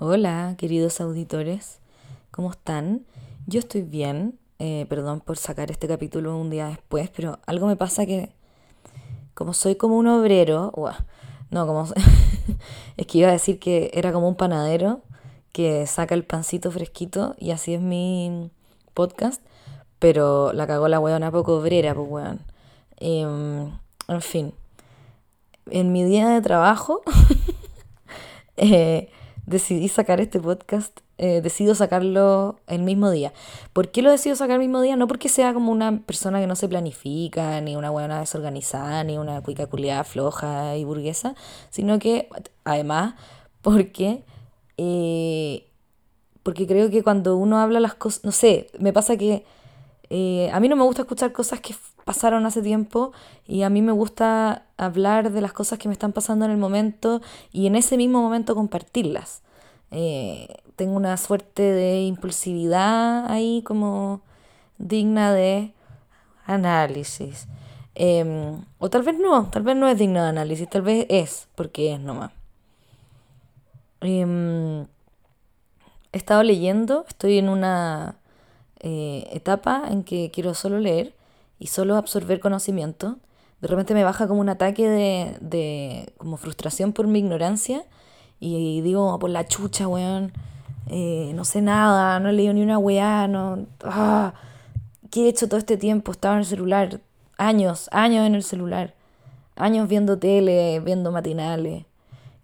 Hola, queridos auditores, ¿cómo están? Yo estoy bien, eh, perdón por sacar este capítulo un día después, pero algo me pasa que, como soy como un obrero, no, como es que iba a decir que era como un panadero que saca el pancito fresquito y así es mi podcast, pero la cagó la weona poco obrera, pues weón. Em, en fin, en mi día de trabajo, eh, decidí sacar este podcast, eh, decido sacarlo el mismo día. ¿Por qué lo decido sacar el mismo día? No porque sea como una persona que no se planifica, ni una buena desorganizada, ni una cuica culiada floja y burguesa, sino que además porque, eh, porque creo que cuando uno habla las cosas, no sé, me pasa que eh, a mí no me gusta escuchar cosas que pasaron hace tiempo y a mí me gusta hablar de las cosas que me están pasando en el momento y en ese mismo momento compartirlas. Eh, tengo una suerte de impulsividad ahí como digna de análisis. Em, o tal vez no, tal vez no es digna de análisis, tal vez es, porque es nomás. Em, he estado leyendo, estoy en una eh, etapa en que quiero solo leer y solo absorber conocimiento. De repente me baja como un ataque de, de como frustración por mi ignorancia y digo, por la chucha, weón, eh, no sé nada, no he leído ni una weá, no... Ah, ¿Qué he hecho todo este tiempo? Estaba en el celular, años, años en el celular, años viendo tele, viendo matinales.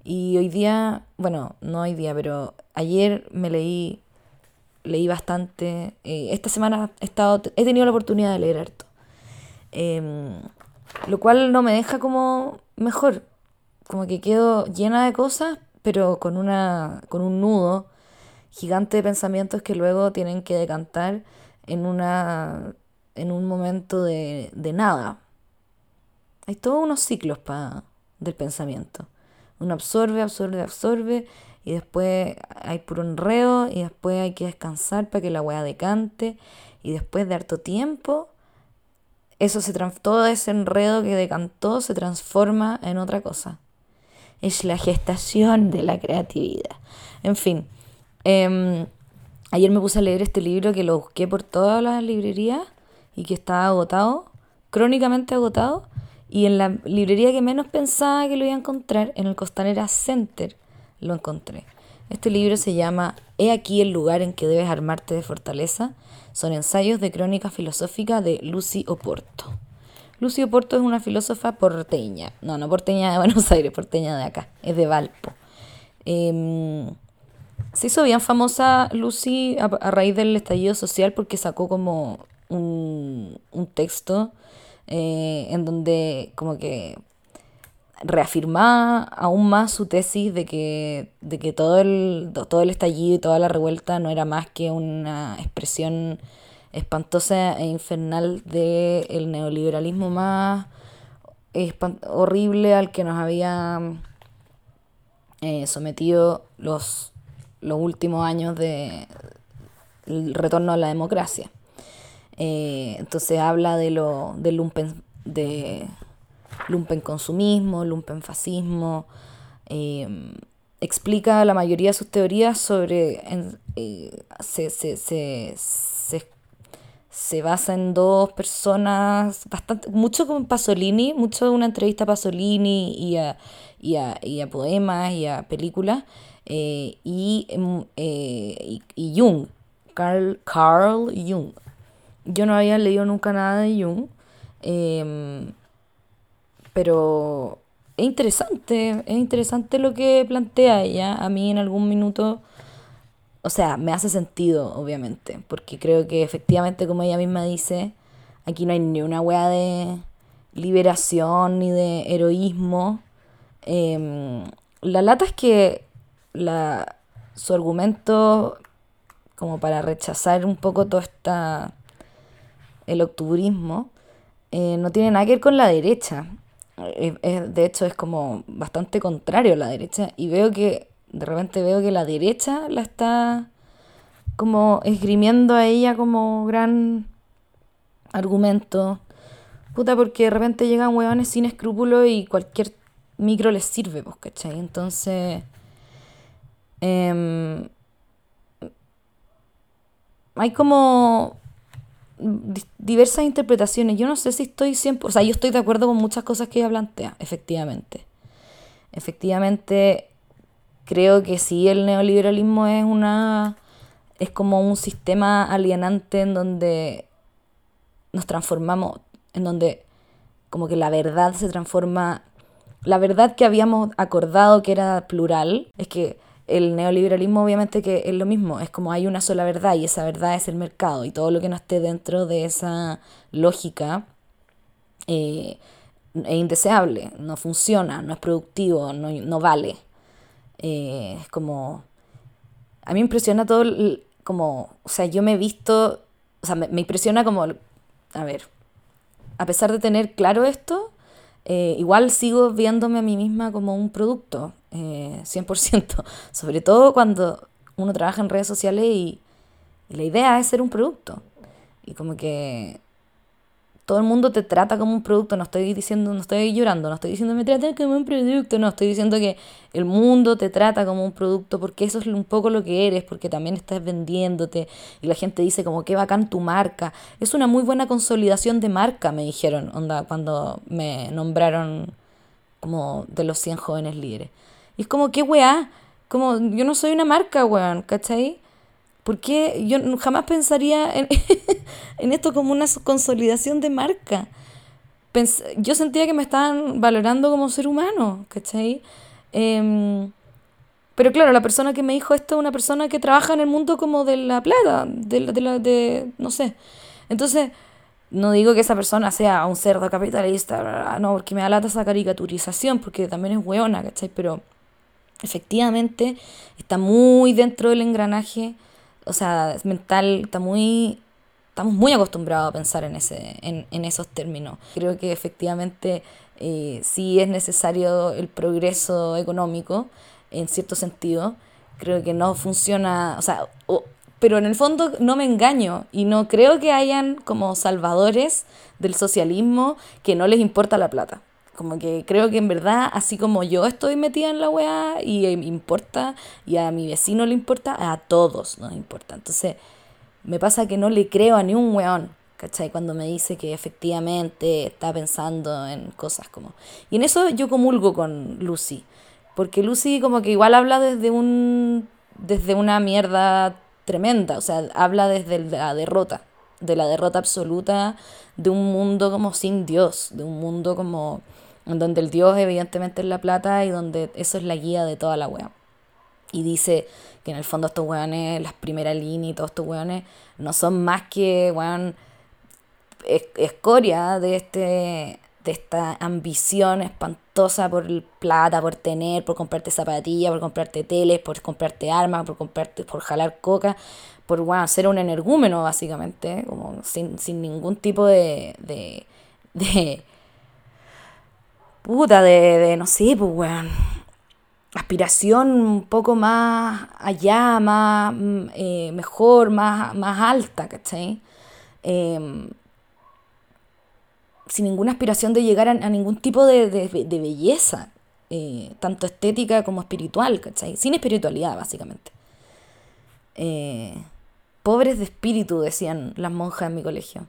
Y hoy día, bueno, no hoy día, pero ayer me leí leí bastante. Eh, esta semana he, estado, he tenido la oportunidad de leer harto. Em, lo cual no me deja como mejor. Como que quedo llena de cosas, pero con, una, con un nudo gigante de pensamientos que luego tienen que decantar en, una, en un momento de, de nada. Hay todos unos ciclos pa, del pensamiento. Uno absorbe, absorbe, absorbe y después hay puro enredo y después hay que descansar para que la weá decante y después de harto tiempo eso se todo ese enredo que decantó se transforma en otra cosa. Es la gestación de la creatividad. En fin, em, ayer me puse a leer este libro que lo busqué por todas las librerías y que estaba agotado, crónicamente agotado, y en la librería que menos pensaba que lo iba a encontrar, en el Costanera Center, lo encontré. Este libro se llama He aquí el lugar en que debes armarte de fortaleza. Son ensayos de crónica filosófica de Lucy Oporto. Lucy Oporto es una filósofa porteña. No, no porteña de Buenos Aires, porteña de acá. Es de Valpo. Em, se hizo bien famosa Lucy a, raíz del estallido social porque sacó como un, texto eh, en donde como que reafirmaba aún más su tesis de que, de que todo, el, todo el estallido y toda la revuelta no era más que una expresión espantosa e infernal del neoliberalismo más horrible al que nos había eh, sometido los, los últimos años de retorno a la democracia. Eh, entonces habla de lo del de lumpen consumismo, lumpen fascismo. Eh, explica la mayoría de sus teorías sobre. Eh, se, se, se, se, basa en dos personas, bastante, mucho con Pasolini, mucho de una entrevista a Pasolini y a, y a, y a poemas y a películas, eh, y, em, y, y, Jung, Carl, Carl Jung. Yo no había leído nunca nada de Jung. Pero es interesante, es interesante lo que plantea ella. A mí en algún minuto, o sea, me hace sentido, obviamente, porque creo que efectivamente, como ella misma dice, aquí no hay ni una wea de liberación ni de heroísmo. Em, la lata es que la, su argumento, como para rechazar un poco todo esta, el octubrismo, eh, no tiene nada que ver con la derecha de hecho es como bastante contrario a la derecha y veo que de repente veo que la derecha la está como esgrimiendo a ella como gran argumento. Puta, porque de repente llegan huevones sin escrúpulos y cualquier micro les sirve, pues, ¿cachai? Entonces, Em, hay como diversas interpretaciones. Yo no sé si estoy siempre, o sea, yo estoy de acuerdo con muchas cosas que ella plantea, efectivamente. Efectivamente, creo que sí, el neoliberalismo es una es como un sistema alienante en donde nos transformamos, en donde como que la verdad se transforma, la verdad que habíamos acordado que era plural, es que el neoliberalismo obviamente que es lo mismo, es como hay una sola verdad y esa verdad es el mercado y todo lo que no esté dentro de esa lógica eh, es indeseable, no funciona, no es productivo, no, vale. Eh, es como... A mí impresiona todo, como, o sea, yo me he visto, o sea, me, me impresiona como, a ver, a pesar de tener claro esto, eh, igual sigo viéndome a mí misma como un producto, eh, 100%, sobre todo cuando uno trabaja en redes sociales y, la idea es ser un producto. Y como que todo el mundo te trata como un producto, no estoy diciendo, no estoy llorando, no estoy diciendo me tratan como un producto, no, estoy diciendo que el mundo te trata como un producto porque eso es un poco lo que eres, porque también estás vendiéndote y la gente dice como qué bacán tu marca. Es una muy buena consolidación de marca, me dijeron, onda, cuando me nombraron como de los 100 jóvenes líderes. Y es como, qué weá, como yo no soy una marca, weón, ¿cachai? Porque yo jamás pensaría en, esto como una consolidación de marca. yo sentía que me estaban valorando como ser humano, ¿cachai? Em, pero claro, la persona que me dijo esto es una persona que trabaja en el mundo como de la plata, de, de, la, de no sé. Entonces, no digo que esa persona sea un cerdo capitalista, no, porque me da lata esa caricaturización, porque también es hueona, ¿cachai? Pero efectivamente está muy dentro del engranaje o sea, es mental, está muy, estamos muy acostumbrados a pensar en, ese, en, en esos términos. Creo que efectivamente eh, sí es necesario el progreso económico, en cierto sentido. Creo que no funciona, o sea, pero en el fondo no me engaño y no creo que hayan como salvadores del socialismo que no les importa la plata. Como que creo que en verdad, así como yo estoy metida en la weá y me importa, y a mi vecino le importa, a todos nos importa. Entonces, me pasa que no le creo a ni un weón, ¿cachai? Cuando me dice que efectivamente está pensando en cosas como... Y en eso yo comulgo con Lucy, porque Lucy como que igual habla desde un... desde una mierda tremenda, o sea, habla desde la derrota, de la derrota absoluta de un mundo como sin Dios, de un mundo como donde el Dios evidentemente es la plata y donde eso es la guía de toda la wea. Y dice que en el fondo estos weones, las primeras líneas y todos estos weones, no son más que, weón, escoria de este de esta ambición espantosa por plata, por tener, por comprarte zapatillas, por comprarte teles, por comprarte armas, por comprarte, por jalar coca, por bueno, ser un energúmeno básicamente, como sin, sin ningún tipo de, de puta, de, de no sé, pues, weón, aspiración un poco más allá, más mm, eh, mejor, más, más alta, ¿cachai? Em, sin ninguna aspiración de llegar a, ningún tipo de, de, belleza, eh, tanto estética como espiritual, ¿cachai? Sin espiritualidad, básicamente. Eh, pobres de espíritu, decían las monjas en mi colegio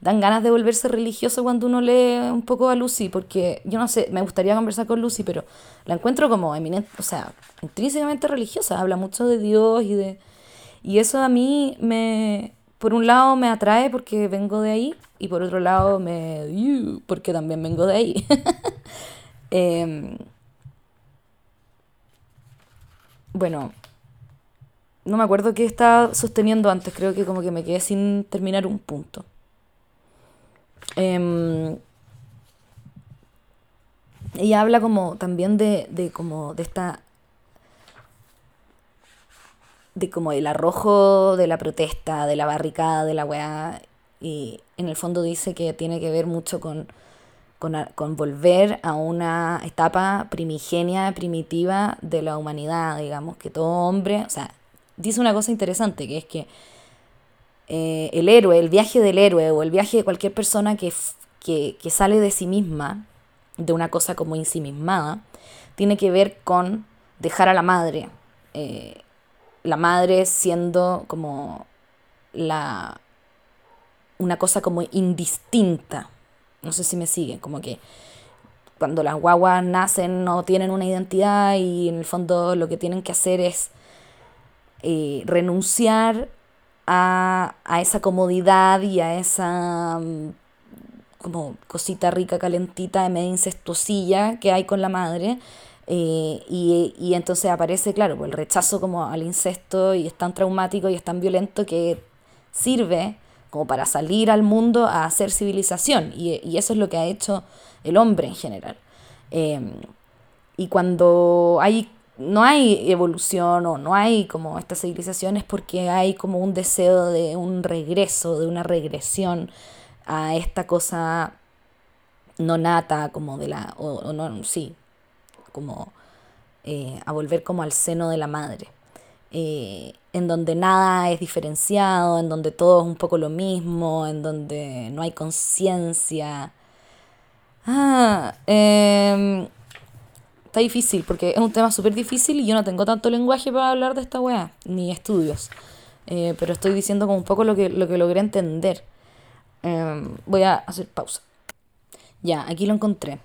dan ganas de volverse religioso cuando uno lee un poco a Lucy, porque yo no sé, me gustaría conversar con Lucy, pero la encuentro como eminente, o sea, intrínsecamente religiosa, habla mucho de Dios y de... Y eso a mí me, por un lado me atrae porque vengo de ahí y por otro lado me... porque también vengo de ahí. Em, bueno, no me acuerdo qué estaba sosteniendo antes, creo que como que me quedé sin terminar un punto. Eh, ella habla como también de, de como de esta de como el arrojo de la protesta, de la barricada, de la weá, y en el fondo dice que tiene que ver mucho con, con, con, volver a una etapa primigenia, primitiva de la humanidad, digamos, que todo hombre, o sea, dice una cosa interesante, que es que eh, el héroe, el viaje del héroe o el viaje de cualquier persona que, que, que sale de sí misma, de una cosa como ensimismada, tiene que ver con dejar a la madre, eh, la madre siendo como la una cosa como indistinta. No sé si me siguen, como que cuando las guaguas nacen no tienen una identidad y en el fondo lo que tienen que hacer es eh, renunciar a, a, esa comodidad y a esa mm, como cosita rica, calentita, de media incestuosilla que hay con la madre. Eh, y, y, entonces aparece, claro, pues el rechazo como al incesto y es tan traumático y es tan violento que sirve como para salir al mundo a hacer civilización. Y, y eso es lo que ha hecho el hombre en general. Em, y cuando hay, no hay evolución o no hay como esta civilización es porque hay como un deseo de un regreso, de una regresión a esta cosa no nata, como de la, o, no, sí, como eh, a volver como al seno de la madre. Eh, en donde nada es diferenciado, en donde todo es un poco lo mismo, en donde no hay conciencia, Ah, em, está difícil porque es un tema súper difícil y yo no tengo tanto lenguaje para hablar de esta weá, ni estudios. Eh, pero estoy diciendo como un poco lo que, lo que logré entender. Em, voy a hacer pausa. Ya, aquí lo encontré.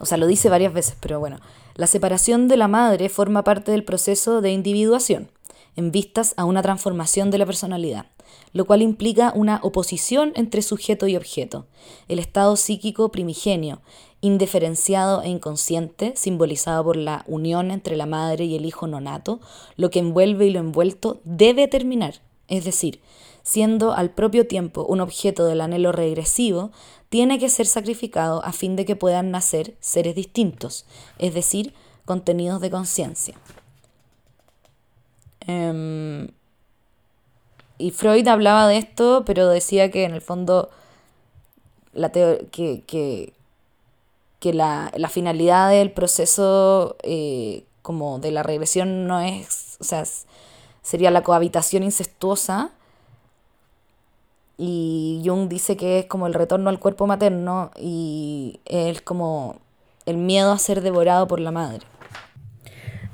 O sea, lo dice varias veces, pero bueno. La separación de la madre forma parte del proceso de individuación, en vistas a una transformación de la personalidad lo cual implica una oposición entre sujeto y objeto, el estado psíquico primigenio, indiferenciado e inconsciente, simbolizado por la unión entre la madre y el hijo nonato, lo que envuelve y lo envuelto debe terminar, es decir, siendo al propio tiempo un objeto del anhelo regresivo, tiene que ser sacrificado a fin de que puedan nacer seres distintos, es decir, contenidos de conciencia. Em, y Freud hablaba de esto, pero decía que en el fondo la que, que, que la, la, finalidad del proceso eh, como de la regresión no es, o sea, sería la cohabitación incestuosa. Y Jung dice que es como el retorno al cuerpo materno y es como el miedo a ser devorado por la madre.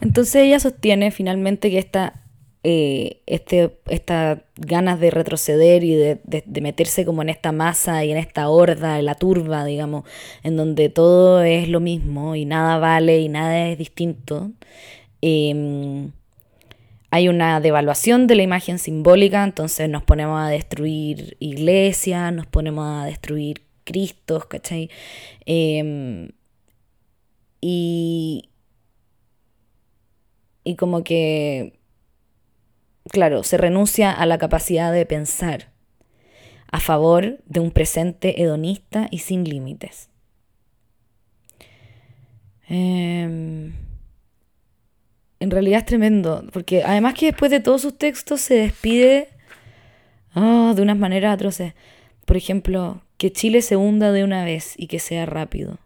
Entonces ella sostiene finalmente que esta eh, este, estas ganas de retroceder y de, meterse como en esta masa y en esta horda, en la turba, digamos, en donde todo es lo mismo y nada vale y nada es distinto. Em, hay una devaluación de la imagen simbólica, entonces nos ponemos a destruir iglesias, nos ponemos a destruir cristos, ¿cachai? Em, y, y como que claro, se renuncia a la capacidad de pensar a favor de un presente hedonista y sin límites. Em, en realidad es tremendo, porque además que después de todos sus textos se despide oh, de unas maneras atroces. Por ejemplo, que Chile se hunda de una vez y que sea rápido.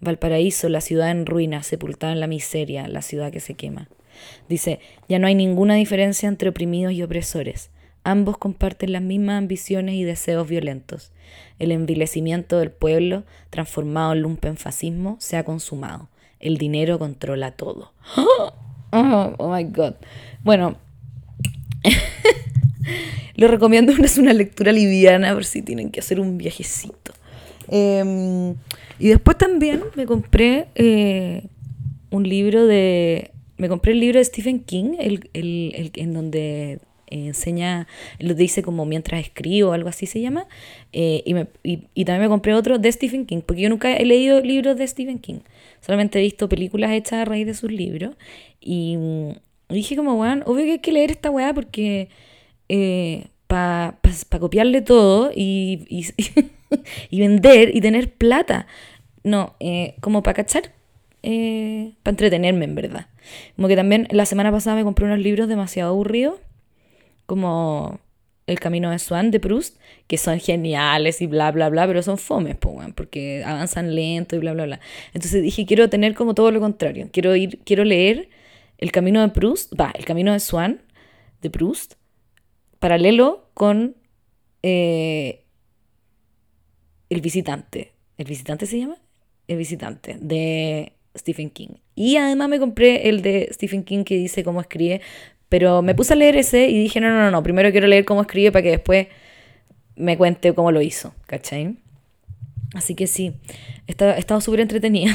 Valparaíso, la ciudad en ruinas, sepultada en la miseria, la ciudad que se quema. Dice, ya no hay ninguna diferencia entre oprimidos y opresores. Ambos comparten las mismas ambiciones y deseos violentos. El envilecimiento del pueblo, transformado en lumpenfascismo, se ha consumado. El dinero controla todo. Oh, oh my God. Bueno, lo recomiendo, es una lectura liviana por si tienen que hacer un viajecito. Em, y después también me compré eh, un libro de me compré el libro de Stephen King, el, el, en donde enseña, lo dice como mientras escribo, algo así se llama, eh, y, me, y, también me compré otro de Stephen King, porque yo nunca he leído libros de Stephen King, solamente he visto películas hechas a raíz de sus libros, y, dije como, bueno, obvio que hay que leer esta weá porque eh, para pa, copiarle todo y, y, y, vender y tener plata, no, eh, como para cachar eh, para entretenerme, en verdad. Como que también la semana pasada me compré unos libros demasiado aburridos, como El Camino de Swan de Proust, que son geniales y bla, bla, bla, pero son fomes, porque avanzan lento y bla, bla, bla. Entonces dije, quiero tener como todo lo contrario. Quiero, ir, quiero leer El Camino de Proust, va, El Camino de Swan de Proust, paralelo con eh, El Visitante. ¿El Visitante se llama? El Visitante, de Stephen King. Y además me compré el de Stephen King que dice cómo escribe, pero me puse a leer ese y dije, no, no, no, primero quiero leer cómo escribe para que después me cuente cómo lo hizo, ¿cachai? Así que sí, he estado súper entretenida.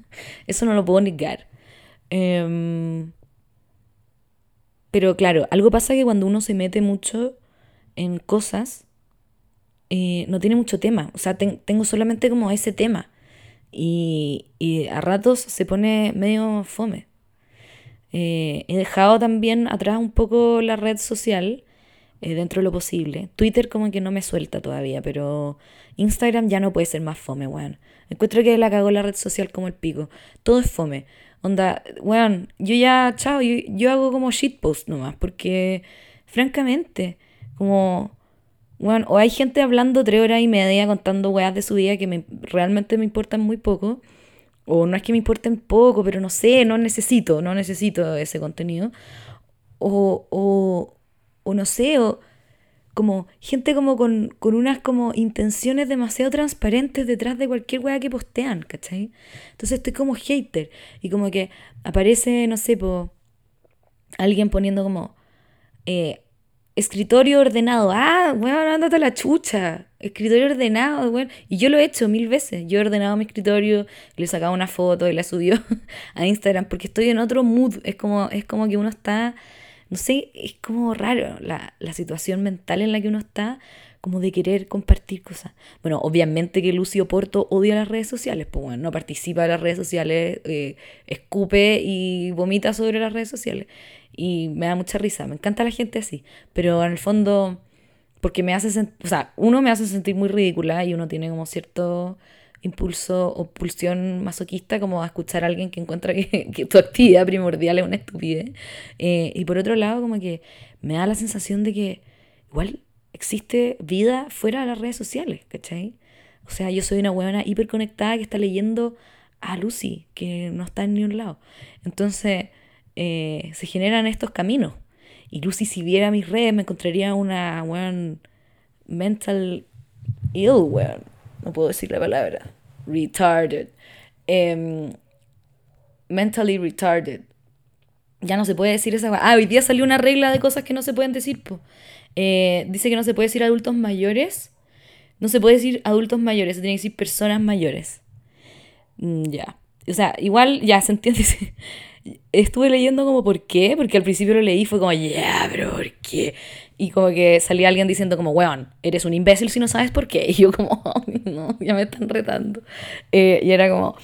Eso no lo puedo negar. Em, pero claro, algo pasa que cuando uno se mete mucho en cosas, eh, no tiene mucho tema. O sea, tengo solamente como ese tema. Y, a ratos se pone medio fome. Eh, he dejado también atrás un poco la red social eh, dentro de lo posible. Twitter como que no me suelta todavía, pero Instagram ya no puede ser más fome, weón. Encuentro que la cagó la red social como el pico. Todo es fome. Onda, weón, yo ya, chao, yo, yo hago como shitpost nomás, porque francamente, como bueno, o hay gente hablando tres horas y media contando weas de su vida que me, realmente me importan muy poco. O no es que me importen poco, pero no sé, no necesito, no necesito ese contenido. O, o, o no sé, o como gente como con, con, unas como intenciones demasiado transparentes detrás de cualquier wea que postean, ¿cachai? Entonces estoy como hater. Y como que aparece, no sé, po, alguien poniendo como... Eh, escritorio ordenado. Ah, bueno, ándate la chucha. Escritorio ordenado, bueno. Y yo lo he hecho mil veces. Yo he ordenado mi escritorio, le he sacado una foto y la subió a Instagram porque estoy en otro mood. Es como, es como que uno está, no sé, es como raro la, la situación mental en la que uno está, como de querer compartir cosas. Bueno, obviamente que Lucio Porto odia las redes sociales, pues bueno, no participa de las redes sociales, eh, escupe y vomita sobre las redes sociales y me da mucha risa. Me encanta la gente así, pero en el fondo, porque me hace, o sea, uno me hace sentir muy ridícula y uno tiene como cierto impulso o pulsión masoquista como a escuchar a alguien que encuentra que, tu actividad primordial es una estupidez. Eh, y por otro lado, como que me da la sensación de que igual existe vida fuera de las redes sociales, ¿cachai? O sea, yo soy una huevona hiperconectada que está leyendo a Lucy, que no está en un lado. Entonces, eh, se generan estos caminos. Y Lucy, si viera mis redes, me encontraría una, mental ill, weón. No puedo decir la palabra. Retarded. Em, mentally retarded. Ya no se puede decir esa Ah, hoy día salió una regla de cosas que no se pueden decir, eh, dice que no se puede decir adultos mayores. No se puede decir adultos mayores, se tiene que decir personas mayores. Mm, ya. O sea, igual ya se entiende estuve leyendo como por qué, porque al principio lo leí fue como, ya, yeah, pero ¿por qué? Y como que salía alguien diciendo como, weón, eres un imbécil si no sabes por qué. Y yo como, no, ya me están retando. Eh, y era como,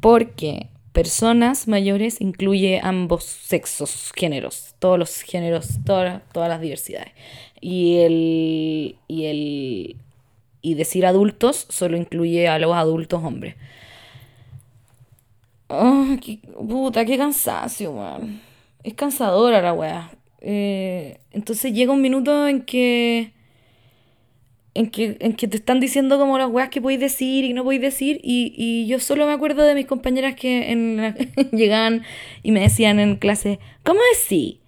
porque personas mayores incluye ambos sexos, géneros, todos los géneros, todas, todas las diversidades. Y el, y el, y decir adultos solo incluye a los adultos hombres. Oh, qué, puta, qué cansancio, man. Es cansadora la weá. Eh, entonces llega un minuto en que, en que. En que te están diciendo como las weas que podéis decir y no podéis decir. Y, y, yo solo me acuerdo de mis compañeras que en llegaban y me decían en clase, ¿cómo decís?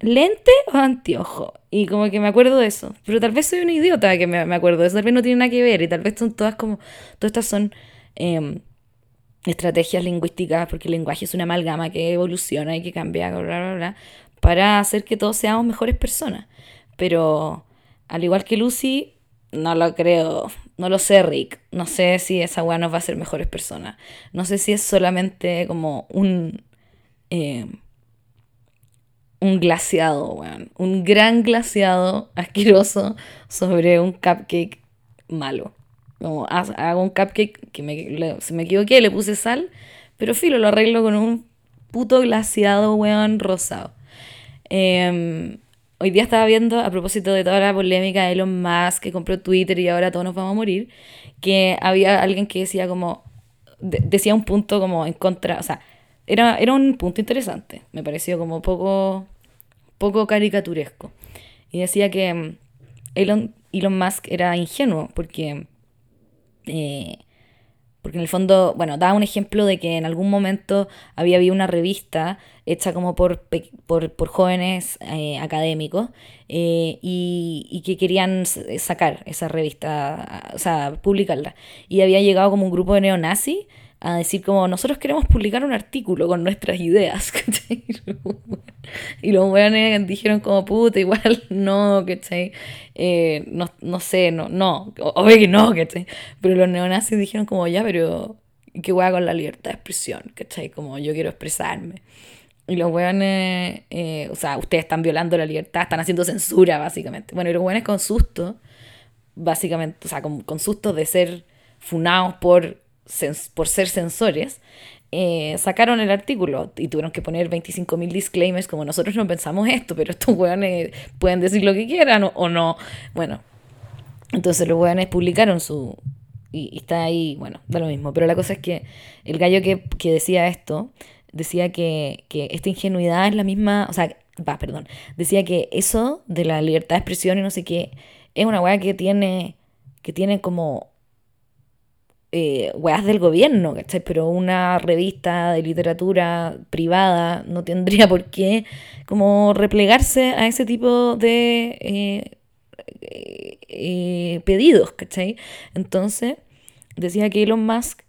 ¿Lente o anteojo? Y como que me acuerdo de eso. Pero tal vez soy una idiota que me, me acuerdo de eso. Tal vez no tiene nada que ver. Y tal vez son todas como. Todas estas son. Eh, estrategias lingüísticas, porque el lenguaje es una amalgama que evoluciona y que cambia, para hacer que todos seamos mejores personas. Pero al igual que Lucy, no lo creo, no lo sé, Rick. No sé si esa weá nos va a hacer mejores personas. No sé si es solamente como un. Eh, un glaciado, weón. Un gran glaciado asqueroso sobre un cupcake malo. Como hago un cupcake que me, se me equivoqué, le puse sal, pero filo, lo arreglo con un puto glaciado, weón, rosado. Em, hoy día estaba viendo, a propósito de toda la polémica de Elon Musk que compró Twitter y ahora todos nos vamos a morir, que había alguien que decía como, decía un punto como en contra, o sea, era, era un punto interesante, me pareció como poco, poco caricaturesco. Y decía que em, Elon, Elon Musk era ingenuo porque eh, porque en el fondo, bueno, da un ejemplo de que en algún momento había habido una revista hecha como por, por, jóvenes eh, académicos eh, y, que querían sacar esa revista, o sea, publicarla. Y había llegado como un grupo de neonazis a decir como nosotros queremos publicar un artículo con nuestras ideas. Y los weones dijeron como puta, igual no, ¿cachai? Eh, no, no sé, no, no, obvio que no, ¿cachai? Pero los neonazis dijeron como ya, pero ¿qué hueá con la libertad de expresión? ¿cachai? Como yo quiero expresarme. Y los weones, eh, o sea, ustedes están violando la libertad, están haciendo censura, básicamente. Bueno, y los weones con susto, básicamente, o sea, con, con susto de ser funados por por ser censores, eh, sacaron el artículo y tuvieron que poner 25.000 disclaimers como nosotros no pensamos esto, pero estos weones pueden decir lo que quieran o, no. Bueno, entonces los weones publicaron su... Y, está ahí, bueno, da lo mismo. Pero la cosa es que el gallo que, que decía esto, decía que, que, esta ingenuidad es la misma, o sea, va, perdón, decía que eso de la libertad de expresión y no sé qué, es una weá que tiene, que tiene como eh, weas del gobierno, ¿cachai? Pero una revista de literatura privada no tendría por qué como replegarse a ese tipo de eh, eh, pedidos, ¿cachai? Entonces, decía que Elon Musk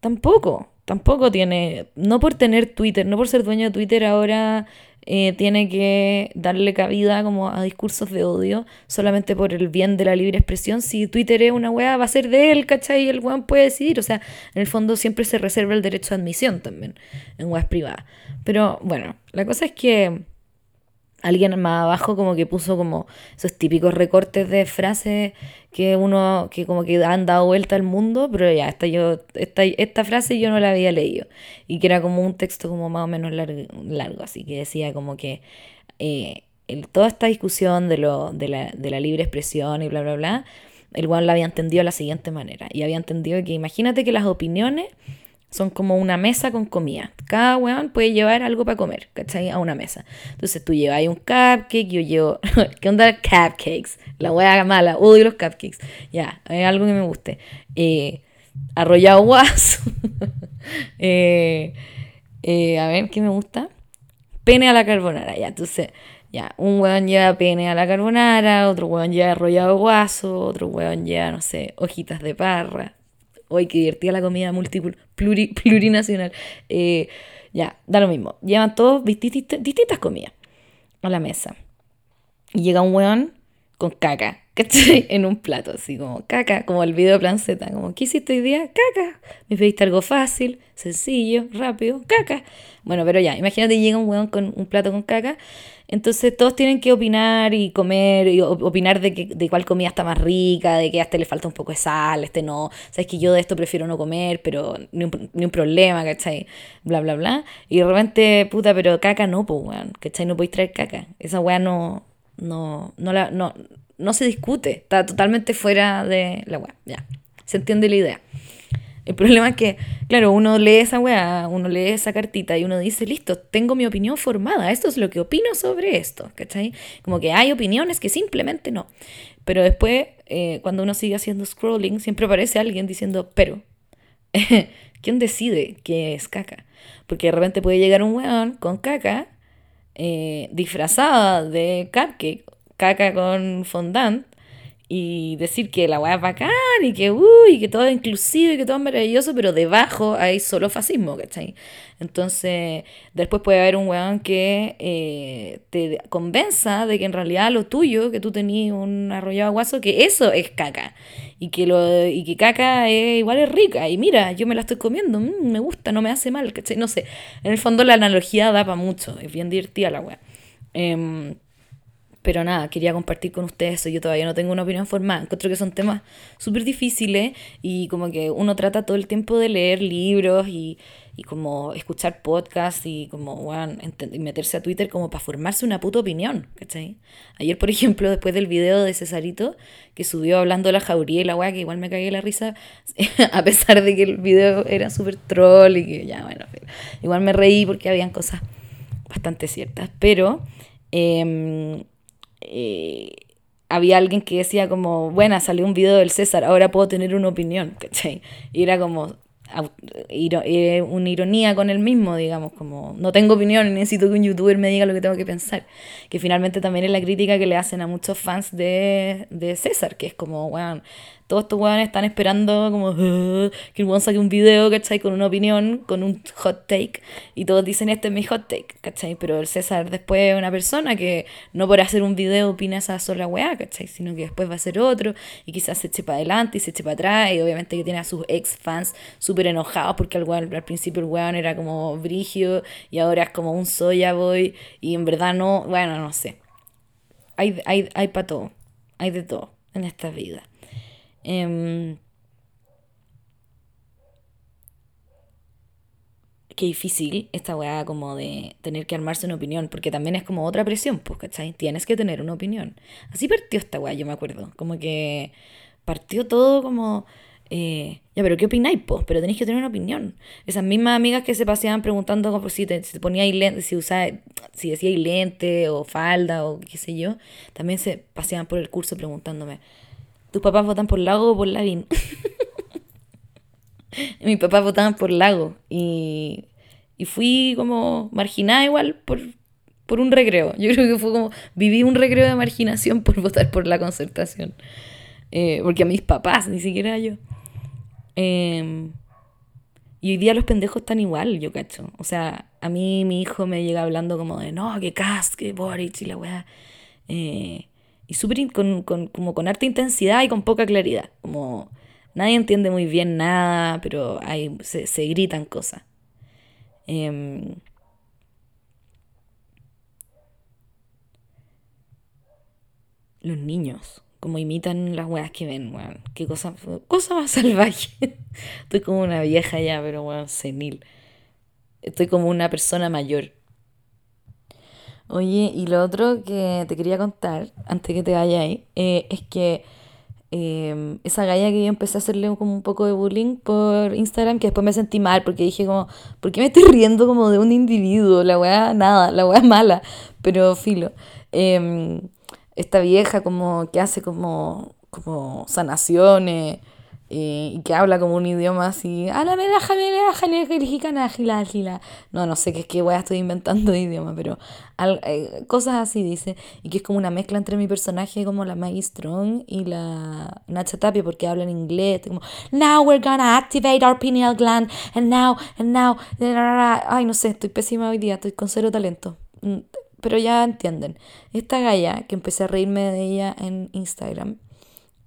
tampoco, tampoco tiene, no por tener Twitter, no por ser dueño de Twitter ahora eh, tiene que darle cabida como a discursos de odio solamente por el bien de la libre expresión. Si Twitter es una weá, va a ser de él, ¿cachai? Y el weón puede decidir. O sea, en el fondo siempre se reserva el derecho a admisión también en weas privadas. Pero bueno, la cosa es que alguien más abajo como que puso como esos típicos recortes de frases que uno que como que han dado vuelta al mundo, pero ya, esta, yo, esta, esta frase yo no la había leído. Y que era como un texto como más o menos largo, así que decía como que eh, toda esta discusión de, lo, de, la, de la libre expresión y bla, bla, bla, el cual la había entendido de la siguiente manera. Y había entendido que imagínate que las opiniones son como una mesa con comida. Cada weón puede llevar algo para comer, ¿cachai? A una mesa. Entonces tú llevas un cupcake, yo llevo. ¿Qué onda? Cupcakes. La wea mala. Odio los cupcakes. Ya, hay algo que me guste. Eh, arrollado guaso. Eh, eh, a ver, ¿qué me gusta? Pene a la carbonara. Ya, entonces. Ya, un weón lleva pene a la carbonara, otro weón lleva arrollado guaso, otro weón lleva, no sé, hojitas de parra, Hoy que divertida la comida múltiple, plurinacional. Eh, ya, da lo mismo. Llevan todos distintas comidas a la mesa. Y llega un weón con caca, ¿cachai? En un plato, así como caca, como el video de como, ¿qué hiciste hoy día? Caca. Me pediste algo fácil, sencillo, rápido, caca. Bueno, pero ya, imagínate llega un weón con un plato con caca entonces todos tienen que opinar y comer, y opinar de, que, de cuál comida está más rica, de que a este le falta un poco de sal, este no. Sabes que yo de esto prefiero no comer, pero ni un, ni un problema, ¿cachai? Bla, bla, bla. Y de repente, puta, pero caca no, pues, weón, ¿cachai? No podéis traer caca. Esa weá no, no, no, la, no, no se discute, está totalmente fuera de la weá, ya. Se entiende la idea. El problema es que, claro, uno lee esa weá, uno lee esa cartita y uno dice, listo, tengo mi opinión formada, esto es lo que opino sobre esto, ¿cachai? Como que hay opiniones que simplemente no. Pero después, eh, cuando uno sigue haciendo scrolling, siempre aparece alguien diciendo, pero, ¿quién decide qué es caca? Porque de repente puede llegar un weón con caca eh, disfrazada de cupcake, caca con fondant, y decir que la weá es bacán y que, uy, que todo es inclusivo y que todo es maravilloso, pero debajo hay solo fascismo, ¿cachai? Entonces, después puede haber un weón que eh, te convenza de que en realidad lo tuyo, que tú tenías un arrollado guaso, que eso es caca. Y que, lo, y que caca igual es rica. Y mira, yo me la estoy comiendo, mm, me gusta, no me hace mal, ¿cachai? No sé. En el fondo la analogía da para mucho, es bien divertida la weá. Em, pero nada, quería compartir con ustedes eso. Yo todavía no tengo una opinión formada. Encuentro que son temas súper difíciles y como que uno trata todo el tiempo de leer libros y, y como escuchar podcasts y como bueno, meterse a Twitter como para formarse una puta opinión, ¿cachai? Ayer, por ejemplo, después del video de Cesarito, que subió hablando de la jauría y la weá, que igual me cagué la risa, a pesar de que el video era súper troll y que ya, bueno, igual me reí porque habían cosas bastante ciertas, pero... Eh, eh, había alguien que decía como, bueno, salió un video del César, ahora puedo tener una opinión, ¿cachai? Y era como eh, una ironía con él mismo, digamos, como no tengo opinión, necesito que un youtuber me diga lo que tengo que pensar. Que finalmente también es la crítica que le hacen a muchos fans de, de César, que es como, bueno, todos estos weones están esperando como que el weón saque un video, ¿cachai? Con una opinión, con un hot take, y todos dicen, este es mi hot take, ¿cachai? Pero el César después es una persona que no por hacer un video opina esa sola weá, ¿cachai? Sino que después va a ser otro, y quizás se eche para adelante y se eche para atrás, y obviamente que tiene a sus ex fans súper enojados porque al, al principio el weón era como brigio, y ahora es como un soya boy, y en verdad no, bueno, no sé. Hay, hay, hay para todo, hay de todo en esta vida. Em, qué difícil esta weá como de tener que armarse una opinión, porque también es como otra presión, pues, ¿cachai? Tienes que tener una opinión. Así partió esta weá, yo me acuerdo. Como que partió todo como... Eh, ya, pero ¿qué opináis, pues? Pero tenéis que tener una opinión. Esas mismas amigas que se paseaban preguntando como si te, si poníais lente, si usaba, si decíais lente o falda o qué sé yo, también se paseaban por el curso preguntándome, ¿tus papás votan por Lago o por Lavín? Mis papás votaban por Lago y, y fui como marginada igual por, por un recreo. Yo creo que fue como, viví un recreo de marginación por votar por la concertación. Eh, porque a mis papás, ni siquiera yo. Em, y hoy día los pendejos están igual, yo cacho. O sea, a mí mi hijo me llega hablando como de, no, que Cas, que Boric y la weá. Eh, y súper con, con, como con harta intensidad y con poca claridad. Como nadie entiende muy bien nada, pero hay, se, se gritan cosas. Em, los niños como imitan las weas que ven, weón. Qué cosa, cosa más salvaje. Estoy como una vieja ya, pero weón, senil. Estoy como una persona mayor. Oye, y lo otro que te quería contar, antes que te vaya ahí, eh, es que em, esa galla que yo empecé a hacerle como un poco de bullying por Instagram, que después me sentí mal porque dije como, ¿por qué me estoy riendo como de un individuo? La weá, nada, la weá mala, pero filo. Eh, esta vieja como que hace como, como sanaciones eh, y que habla como un idioma así, no, no sé qué es que voy estoy inventando de idioma, pero eh, cosas así dice, y que es como una mezcla entre mi personaje como la Maggie Strong y la Nacha Tapia porque hablan inglés, como now we're gonna activate our pineal gland and now and now ay no sé, estoy pésima hoy día, estoy con cero talento mm, pero ya entienden. Esta galla, que empecé a reírme de ella en Instagram,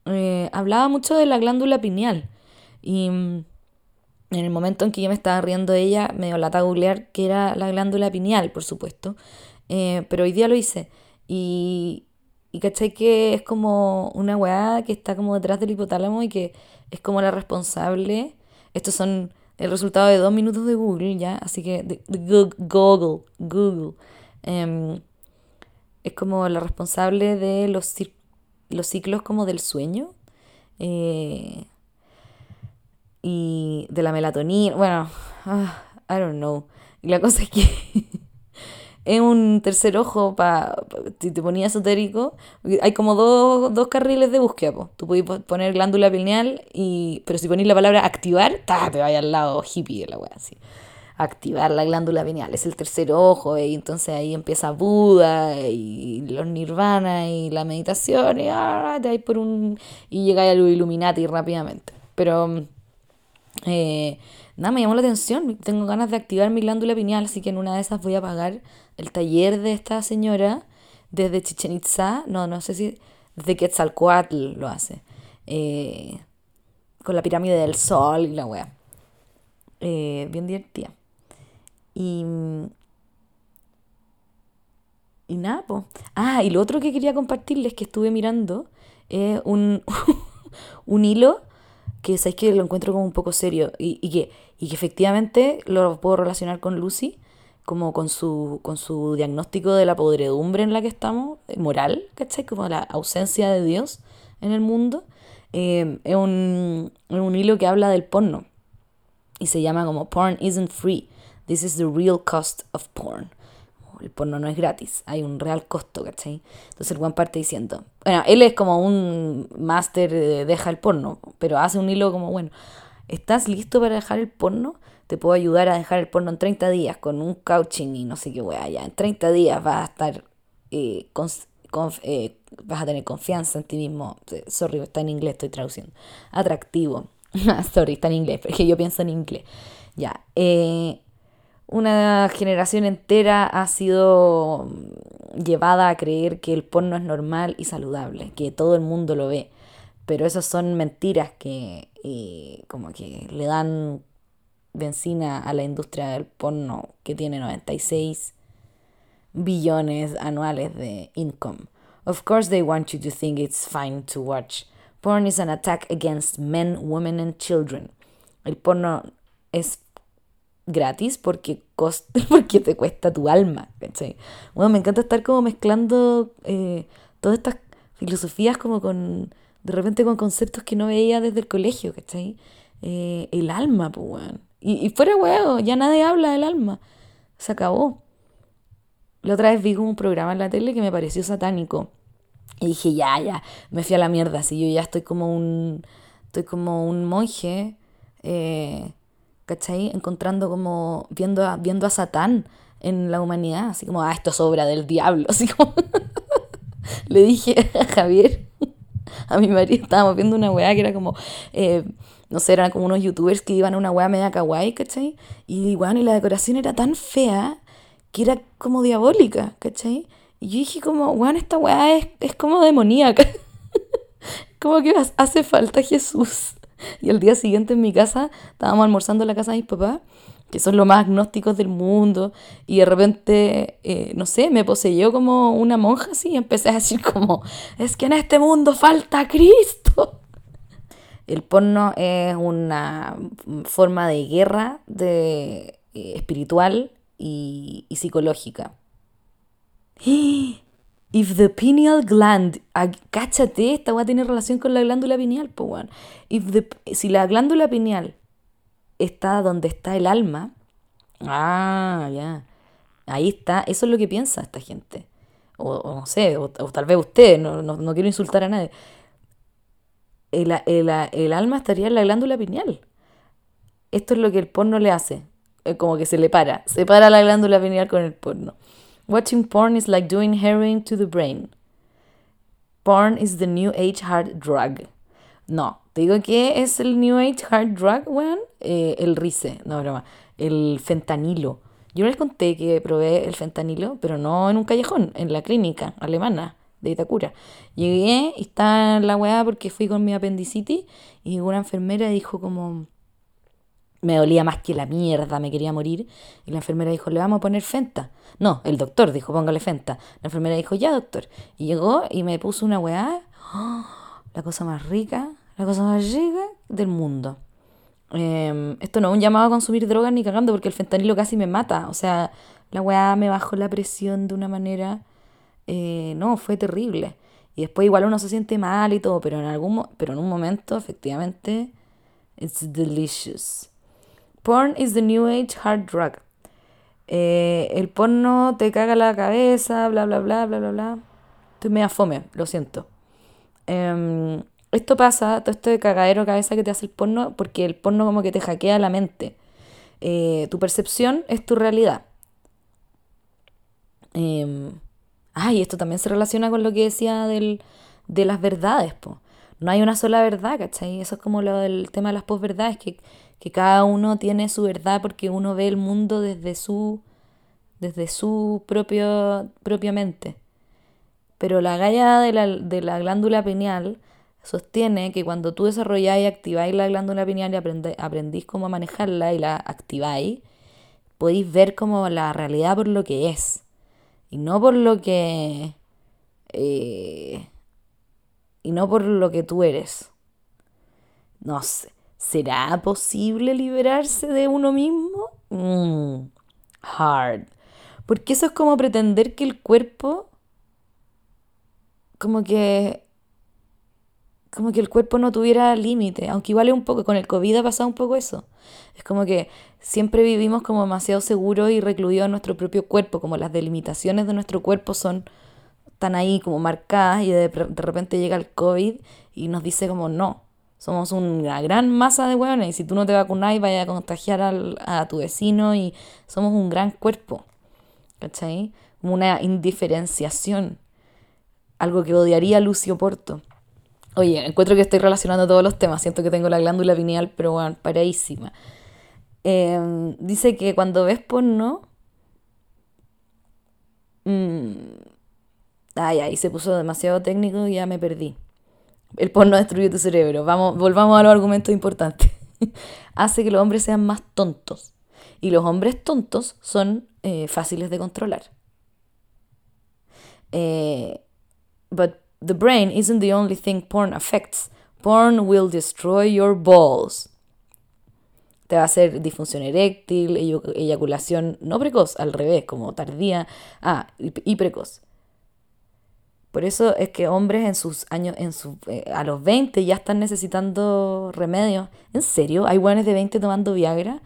eh, hablaba mucho de la glándula pineal. Y mm, en el momento en que yo me estaba riendo de ella, me dio lata googlear que era la glándula pineal, por supuesto. Eh, pero hoy día lo hice. Y, y que es como una weá que está como detrás del hipotálamo y que es como la responsable. Estos son el resultado de dos minutos de Google, ¿ya? Así que de Google, Google. Em, es como la responsable de los, los ciclos como del sueño eh, y de la melatonina. Bueno, ah, I don't know. La cosa es que es un tercer ojo para si te ponía esotérico hay como dos, dos carriles de búsqueda po. tú puedes poner glándula pineal y pero si pones la palabra activar ta, te vaya al lado hippie de la wea así activar la glándula pineal, es el tercer ojo, y entonces ahí empieza Buda y los nirvana y la meditación y, ah, por un, y llega a lo Illuminati rápidamente. Pero eh, nada, me llamó la atención, tengo ganas de activar mi glándula pineal, así que en una de esas voy a pagar el taller de esta señora desde Chichen Itza, no, no sé si desde Quetzalcoatl lo hace, eh, con la pirámide del sol y la wea. Eh, bien divertida. Y, y nada, pues. Ah, y lo otro que quería compartirles que estuve mirando es un, un hilo que sabéis que lo encuentro como un poco serio y, y, que, y que efectivamente lo puedo relacionar con Lucy, como con su, con su diagnóstico de la podredumbre en la que estamos, eh, moral, ¿cachai? Como la ausencia de Dios en el mundo. Eh, es, un, un hilo que habla del porno y se llama como Porn Isn't Free. This is the real cost of porn. El porno no es gratis, hay un real costo, ¿cachai? Entonces el buen parte diciendo, bueno, él es como un máster de deja el porno, pero hace un hilo como, bueno, ¿estás listo para dejar el porno? Te puedo ayudar a dejar el porno en 30 días con un coaching y no sé qué wea, ya en 30 días vas a estar eh, eh, vas a tener confianza en ti mismo. Sorry, está en inglés, estoy traduciendo. Atractivo. Sorry, está en inglés, porque yo pienso en inglés. Ya. Eh, una generación entera ha sido llevada a creer que el porno es normal y saludable, que todo el mundo lo ve. Pero esas son mentiras que eh, como que le dan benzina a la industria del porno que tiene 96 billones anuales de income. Of course they want you to think it's fine to watch. Porn is an attack against men, women and children. El porno es gratis porque, porque te cuesta tu alma, Bueno, me encanta estar como mezclando eh, todas estas filosofías como con, de repente con conceptos que no veía desde el colegio, ¿cachai? Eh, el alma, pues, y, y, fuera huevo, ya nadie habla del alma. Se acabó. La otra vez vi un programa en la tele que me pareció satánico. Y dije, ya, ya, me fui a la mierda. Si yo ya estoy como un. Estoy como un monje. Eh, ¿cachai? Encontrando como, viendo a, viendo a Satán en la humanidad, así como, ah, esto es obra del diablo, así como, le dije a Javier, a mi marido, estábamos viendo una weá que era como, eh, no sé, eran como unos youtubers que iban a una weá media kawaii, ¿cachai? Y bueno, y la decoración era tan fea que era como diabólica, ¿cachai? Y yo dije como, weón, esta weá es, es como demoníaca. como que hace falta Jesús. Y el día siguiente en mi casa estábamos almorzando en la casa de mis papás, que son los más agnósticos del mundo, y de repente, eh, no sé, me poseyó como una monja así y empecé a decir como, es que en este mundo falta Cristo. El porno es una forma de guerra de, eh, espiritual y, y psicológica. If the pineal gland, cáchate, esta va a relación con la glándula pineal, pues If the, si la glándula pineal está donde está el alma, ah, ya, ahí está, eso es lo que piensa esta gente. O, no sé, o, tal vez usted, no, no, quiero insultar a nadie. El, el, el, alma estaría en la glándula pineal. Esto es lo que el porno le hace. Como que se le para. Se para la glándula pineal con el porno. Watching porn is like doing heroin to the brain. Porn is the new age hard drug. No, te digo que es el new age hard drug, weón. Eh, el rice, no broma. El fentanilo. Yo les conté que probé el fentanilo, pero no en un callejón, en la clínica alemana de Itacura. Llegué y está en la weá porque fui con mi apendicitis y una enfermera dijo como me dolía más que la mierda, me quería morir. Y la enfermera dijo, le vamos a poner Fenta. No, el doctor dijo, póngale Fenta. La enfermera dijo, ya, doctor. Y llegó y me puso una weá, la cosa más rica, la cosa más rica del mundo. Em, esto no es un llamado a consumir drogas ni cagando, porque el fentanilo casi me mata. O sea, la weá me bajó la presión de una manera... Eh, no, fue terrible. Y después igual uno se siente mal y todo, pero en, algún, pero en un momento, efectivamente, it's delicious. Porn is the new age hard drug. Eh, el porno te caga la cabeza, bla, bla, bla, bla, bla, bla. Estoy media fome, lo siento. Em, esto pasa, todo esto de cagadero cabeza que te hace el porno, porque el porno como que te hackea la mente. Eh, tu percepción es tu realidad. Eh, ay, esto también se relaciona con lo que decía del, de las verdades, po. No hay una sola verdad, ¿cachai? Eso es como lo del tema de las posverdades, que que cada uno tiene su verdad porque uno ve el mundo desde su, desde su propio, propia mente. Pero la galla de la, de la glándula pineal sostiene que cuando tú desarrolláis y activáis la glándula pineal y aprendís cómo manejarla y la activáis, podéis ver como la realidad por lo que es. Y no por lo que... Eh, y no por lo que tú eres. No sé. ¿Será posible liberarse de uno mismo? Mm, hard. Porque eso es como pretender que el cuerpo, como que, como que el cuerpo no tuviera límite, aunque igual es un poco, con el COVID ha pasado un poco eso. Es como que siempre vivimos como demasiado seguros y recluidos en nuestro propio cuerpo, como las delimitaciones de nuestro cuerpo son tan ahí como marcadas y de, de repente llega el COVID y nos dice como no, somos una gran masa de hueones y si tú no te vacunas vaya a contagiar a tu vecino y somos un gran cuerpo. ¿Cachai? Una indiferenciación. algo que odiaría Lucio Porto. Oye, encuentro que estoy relacionando todos los temas, siento que tengo la glándula pineal, pero bueno, paradísima. Em, dice que cuando ves porno... Mmm, ay, ay, se puso demasiado técnico y ya me perdí. El porno destruye tu cerebro. Vamos, volvamos a los argumentos importantes. Hace que los hombres sean más tontos. Y los hombres tontos son eh, fáciles de controlar. Eh, but the brain isn't the only thing porn affects. Porn will destroy your balls. Te va a hacer disfunción eréctil, eyaculación no precoz, al revés, como tardía, ah, y precoz. Por eso es que hombres en sus años, en su, eh, a los 20 ya están necesitando remedios. ¿En serio? ¿Hay weones de 20 tomando Viagra?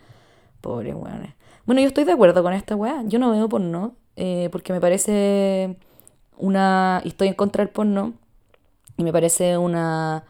Pobres weones. Bueno, yo estoy de acuerdo con esta weá. Yo no veo porno eh, porque me parece una... Y estoy en contra del porno y me parece una,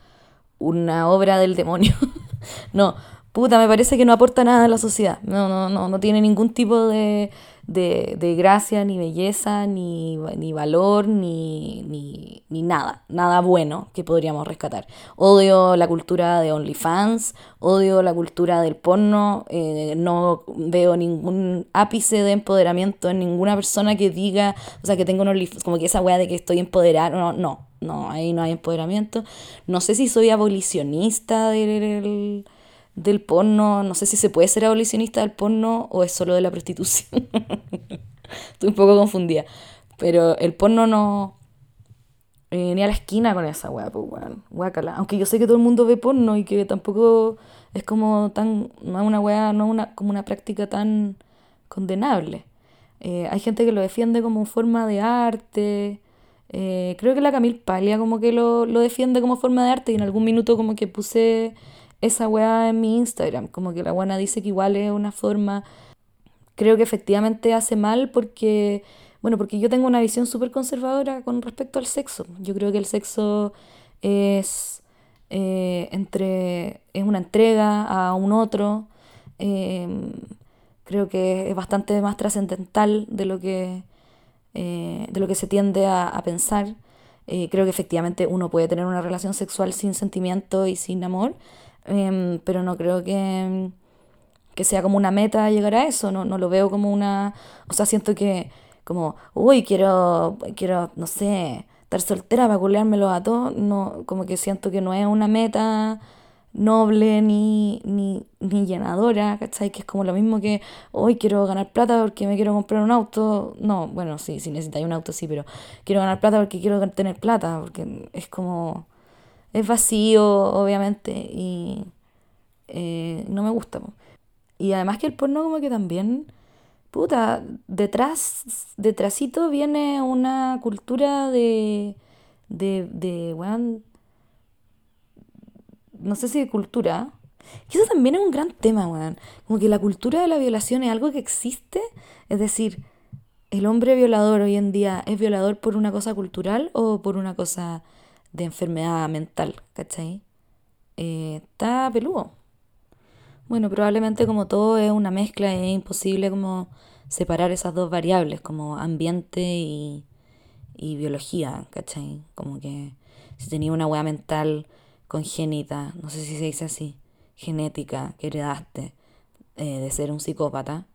una obra del demonio. no, puta, me parece que no aporta nada a la sociedad. No, no, no, no tiene ningún tipo de de, de gracia, ni belleza, ni, ni valor, ni, ni, ni, nada, nada bueno que podríamos rescatar. Odio la cultura de OnlyFans, odio la cultura del porno, eh, no veo ningún ápice de empoderamiento en ninguna persona que diga, o sea, que tenga un OnlyFans, como que esa wea de que estoy empoderado, no, no, no, ahí no hay empoderamiento. No sé si soy abolicionista del del porno, no sé si se puede ser abolicionista del porno o es solo de la prostitución. Estoy un poco confundida. Pero el porno no... Eh, ni a la esquina con esa weá, pues weón. Guácala. Aunque yo sé que todo el mundo ve porno y que tampoco es como tan... No es una weá, no una, como una práctica tan condenable. Eh, hay gente que lo defiende como forma de arte. Eh, creo que la Camil Palia como que lo, lo defiende como forma de arte y en algún minuto como que puse esa weá en mi Instagram. Como que la buena dice que igual es una forma. Creo que efectivamente hace mal porque. Bueno, porque yo tengo una visión súper conservadora con respecto al sexo. Yo creo que el sexo es. Eh, entre. es una entrega a un otro. Em, creo que es bastante más trascendental de lo que. Eh, de lo que se tiende a, pensar. Eh, creo que efectivamente uno puede tener una relación sexual sin sentimiento y sin amor, Em, pero no creo que, que sea como una meta llegar a eso, no, no lo veo como una... O sea, siento que como, uy, quiero, quiero, no sé, estar soltera para culeármelo a todos, no, como que siento que no es una meta noble ni, ni, ni llenadora, ¿cachai? Que es como lo mismo que, hoy quiero ganar plata porque me quiero comprar un auto. No, bueno, sí, si necesitáis un auto, sí, pero quiero ganar plata porque quiero tener plata, porque es como es vacío, obviamente, y eh, no me gusta. Y además que el porno como que también, puta, detrás, detrásito viene una cultura de, de, de, bueno, no sé si de cultura, y eso también es un gran tema, weón. Como que la cultura de la violación es algo que existe. Es decir, ¿el hombre violador hoy en día es violador por una cosa cultural o por una cosa de enfermedad mental, ¿cachai? Eh, está peludo. Bueno, probablemente como todo es una mezcla, es imposible como separar esas dos variables, como ambiente y, y biología, ¿cachai? Como que si tenía una hueá mental congénita, no sé si se dice así, genética, que heredaste eh, de ser un psicópata,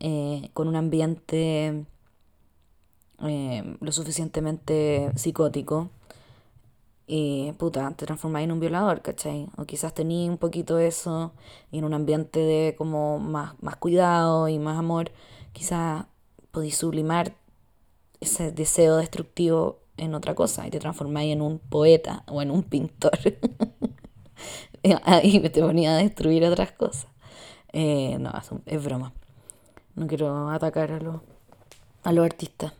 eh, con un ambiente lo suficientemente psicótico, y puta, te transformáis en un violador, ¿cachai? O quizás tenías un poquito eso y en un ambiente de como más, más cuidado y más amor, quizás podéis sublimar ese deseo destructivo en otra cosa y te transformáis en un poeta o en un pintor. y te ponía a destruir otras cosas. Eh, no, es, broma. No quiero atacar a los, a los artistas.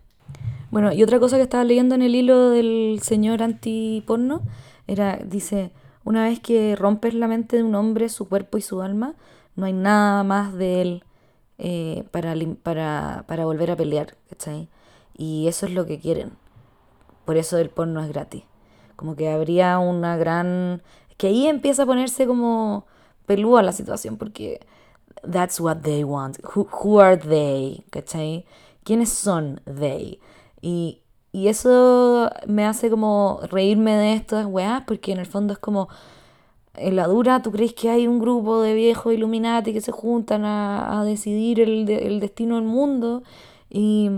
Bueno, y otra cosa que estaba leyendo en el hilo del señor antiporno era, dice, una vez que rompes la mente de un hombre, su cuerpo y su alma, no hay nada más de él eh, para, para, para volver a pelear, ¿cachai? Y eso es lo que quieren. Por eso el porno es gratis. Como que habría una gran... Que ahí empieza a ponerse como pelúa la situación, porque that's what they want. Who, who are they? ¿Cachai? ¿Quiénes son they? Y y eso me hace como reírme de estas weas, porque en el fondo es como, en la dura, ¿tú crees que hay un grupo de viejos Illuminati que se juntan a, decidir el, el, destino del mundo? Y,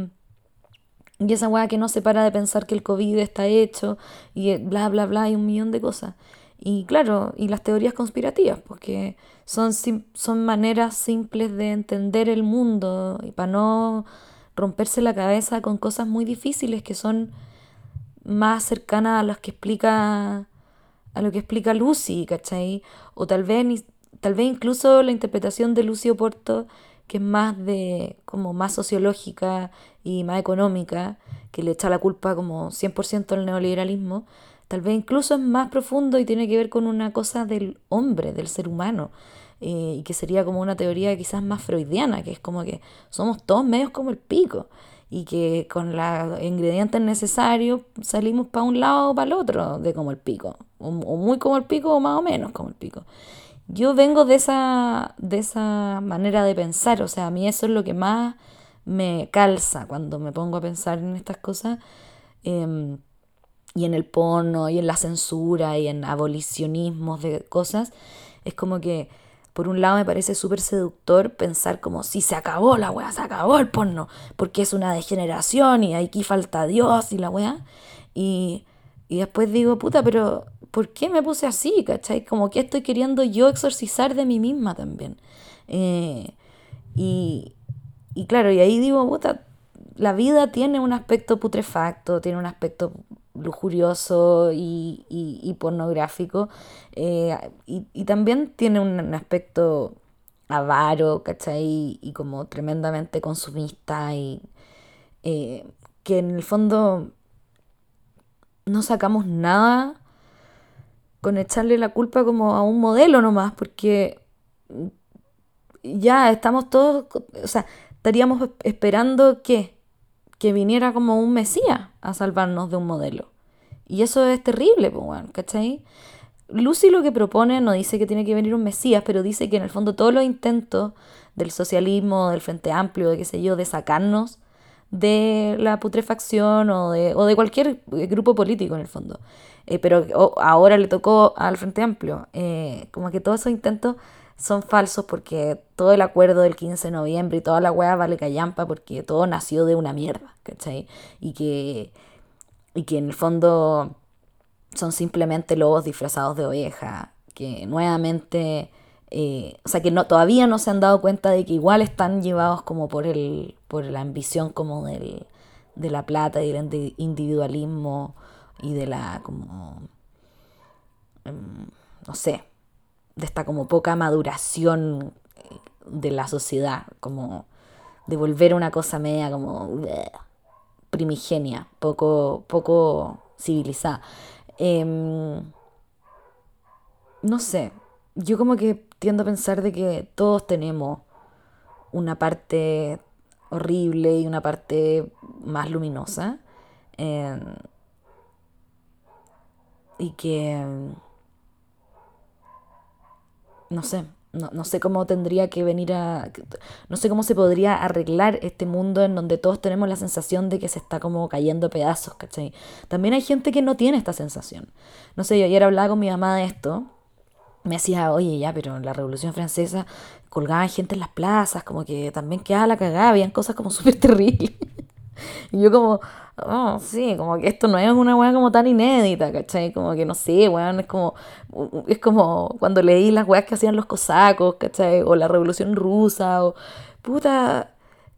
y esa wea que no se para de pensar que el COVID está hecho, y bla, bla, bla, y un millón de cosas. Y claro, y las teorías conspirativas, porque son, son maneras simples de entender el mundo, y para no romperse la cabeza con cosas muy difíciles que son más cercanas a las que explica a lo que explica Lucy, ¿cachai? O tal vez tal vez incluso la interpretación de Lucy Oporto que es más de como más sociológica y más económica, que le echa la culpa como 100% al neoliberalismo, tal vez incluso es más profundo y tiene que ver con una cosa del hombre, del ser humano, y que sería como una teoría quizás más freudiana, que es como que somos todos medios como el pico y que con los ingredientes necesarios salimos para un lado o para el otro de como el pico, o, muy como el pico o más o menos como el pico. Yo vengo de esa, de esa manera de pensar, o sea, a mí eso es lo que más me calza cuando me pongo a pensar en estas cosas, em, y en el porno, y en la censura, y en abolicionismos de cosas, es como que por un lado me parece súper seductor pensar como si se acabó la weá, se acabó el porno, porque es una degeneración y aquí falta Dios y la weá. Y, y después digo, puta, pero ¿por qué me puse así? ¿Cachai? Como que estoy queriendo yo exorcizar de mí misma también. Eh, y, y claro, y ahí digo, puta, la vida tiene un aspecto putrefacto, tiene un aspecto lujurioso y, pornográfico. Eh, y, también tiene un, aspecto avaro, ¿cachai? Y como tremendamente consumista y eh, que en el fondo no sacamos nada con echarle la culpa como a un modelo nomás, porque ya estamos todos, o sea, estaríamos esperando que que viniera como un mesías a salvarnos de un modelo. Y eso es terrible, pues, ¿cachai? Lucy lo que propone no dice que tiene que venir un mesías, pero dice que en el fondo todos los intentos del socialismo, del Frente Amplio, de qué sé yo, de sacarnos de la putrefacción o de, o de cualquier grupo político en el fondo. Eh, pero ahora le tocó al Frente Amplio. Eh, como que todos esos intentos son falsos porque todo el acuerdo del 15 de noviembre y toda la weá vale callampa porque todo nació de una mierda, ¿cachai? Y que, y que en el fondo son simplemente lobos disfrazados de oveja, que nuevamente, eh, o sea, que todavía no se han dado cuenta de que igual están llevados como por, el, por la ambición como del, de la plata y del individualismo y de la como, em, no sé, de esta como poca maduración de la sociedad, como de volver una cosa media como primigenia, poco, poco civilizada. Em, no sé, yo como que tiendo a pensar de que todos tenemos una parte horrible y una parte más luminosa. Em, y que no sé, no, sé cómo tendría que venir a... No sé cómo se podría arreglar este mundo en donde todos tenemos la sensación de que se está como cayendo pedazos, ¿cachai? También hay gente que no tiene esta sensación. No sé, yo ayer hablaba con mi mamá de esto. Me decía, oye, ya, pero en la Revolución Francesa colgaban gente en las plazas, como que también quedaba la cagada, habían cosas como súper terribles. Y yo como, oh, sí, como que esto no es una weá como tan inédita, ¿cachai? Como que no sé, weón, es como, es como cuando leí las weas que hacían los cosacos, ¿cachai? O la revolución rusa, o puta,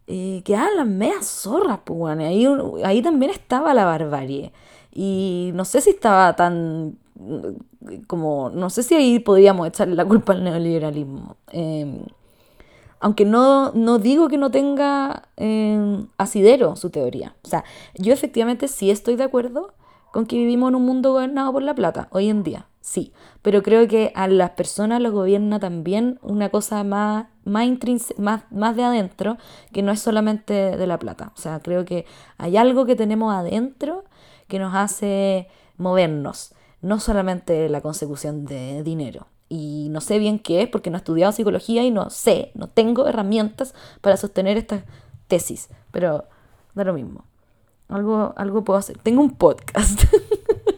eh, quedaban las medias zorras, pues, weón. Ahí, ahí también estaba la barbarie. Y no sé si estaba tan como, no sé si ahí podríamos echarle la culpa al neoliberalismo. Eh, aunque no, no digo que no tenga em, asidero su teoría. O sea, yo efectivamente sí estoy de acuerdo con que vivimos en un mundo gobernado por la plata, hoy en día, sí. Pero creo que a las personas los gobierna también una cosa más, más, más, más de adentro, que no es solamente de la plata. O sea, creo que hay algo que tenemos adentro que nos hace movernos, no solamente la consecución de dinero y no sé bien qué es porque no he estudiado psicología y no sé, no tengo herramientas para sostener esta tesis, pero da lo mismo. algo, algo puedo hacer. Tengo un podcast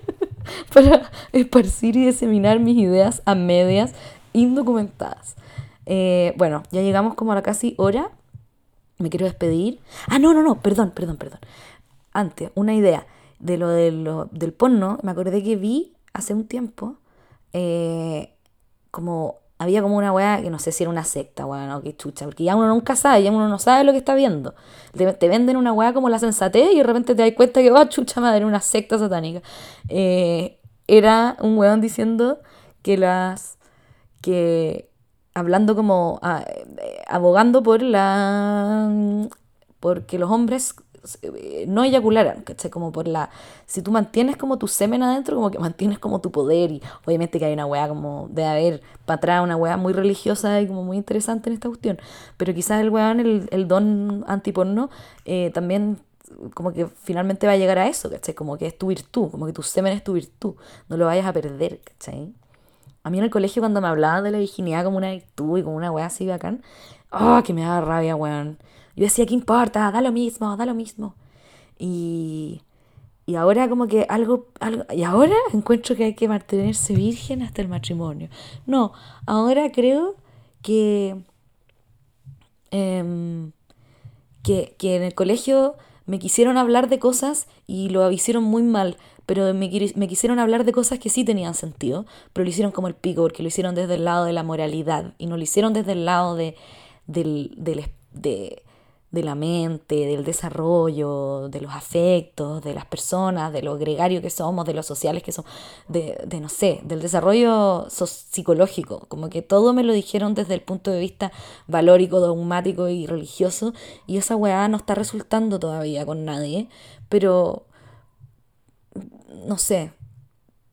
para esparcir y diseminar mis ideas a medias indocumentadas. Eh, bueno, ya llegamos como a la casi hora. Me quiero despedir. Ah, no, no, no, perdón, perdón, perdón. Antes, una idea de lo, de lo del porno. Me acordé que vi hace un tiempo eh, como había como una weá que no sé si era una secta, weá, o qué chucha, porque ya uno nunca sabe, ya uno no sabe lo que está viendo. Te, venden una weá como la sensatez y de repente te das cuenta que, oh, chucha madre, una secta satánica. Eh, era un weón diciendo que las. que. hablando como. Eh, abogando por la. porque los hombres no eyacularan, ¿cachai? Como por la... Si tú mantienes como tu semen adentro, como que mantienes como tu poder y obviamente que hay una weá como de haber para atrás una weá muy religiosa y como muy interesante en esta cuestión, pero quizás el weón, el, el don antiporno, eh, también como que finalmente va a llegar a eso, ¿cachai? Como que es tu virtud, como que tu semen es tu virtud, no lo vayas a perder, ¿cachai? A mí en el colegio cuando me hablaban de la virginidad como una virtud y como una weá así bacán, ¡oh, que me da rabia, weón! Yo decía, ¿qué importa? Da lo mismo, da lo mismo. Y, y ahora como que algo, algo... Y ahora encuentro que hay que mantenerse virgen hasta el matrimonio. No, ahora creo que... Em, que, que en el colegio me quisieron hablar de cosas y lo hicieron muy mal, pero me, me, quisieron hablar de cosas que sí tenían sentido, pero lo hicieron como el pico, porque lo hicieron desde el lado de la moralidad y no lo hicieron desde el lado de, del, del, de, de la mente, del desarrollo, de los afectos, de las personas, de lo gregario que somos, de los sociales que somos, de, de no sé, del desarrollo psicológico. Como que todo me lo dijeron desde el punto de vista valórico, dogmático y religioso. Y esa weá no está resultando todavía con nadie. Pero, no sé.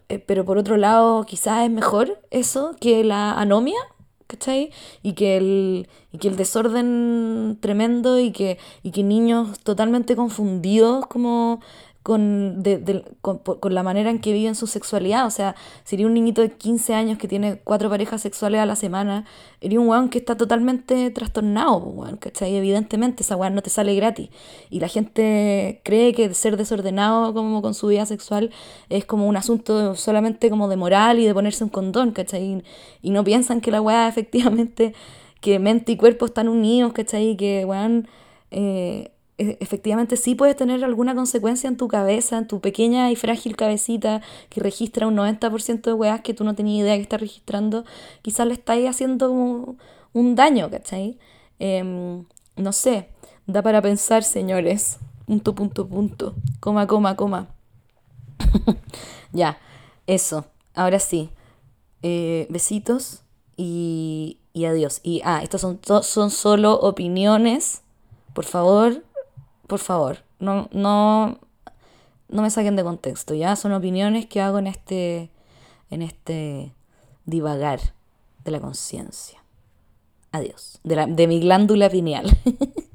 Eh, pero por otro lado, quizás es mejor eso que la anomia ¿cachai? Y que el, y que el desorden tremendo y que, y que niños totalmente confundidos como con, de, con, con, la manera en que viven su sexualidad. O sea, sería un niñito de 15 años que tiene cuatro parejas sexuales a la semana, sería un weón que está totalmente trastornado, weón, ¿cachai? Evidentemente esa weón no te sale gratis. Y la gente cree que ser desordenado como con su vida sexual es como un asunto solamente como de moral y de ponerse un condón, ¿cachai? Y no piensan que la weá efectivamente, que mente y cuerpo están unidos, ¿cachai? Y que weón... Eh, efectivamente sí puedes tener alguna consecuencia en tu cabeza, en tu pequeña y frágil cabecita que registra un 90% de weas que tú no tenías idea que está registrando, quizás le estáis haciendo un, daño, ¿cachai? Em, no sé, da para pensar, señores. Punto, punto, punto. Coma, coma, coma. ya, eso. Ahora sí. Eh, besitos y, y adiós. Y, ah, estas son, son solo opiniones. Por favor, por favor, no, no, no me saquen de contexto, ya son opiniones que hago en este, en este divagar de la conciencia. Adiós, de, la, de mi glándula pineal.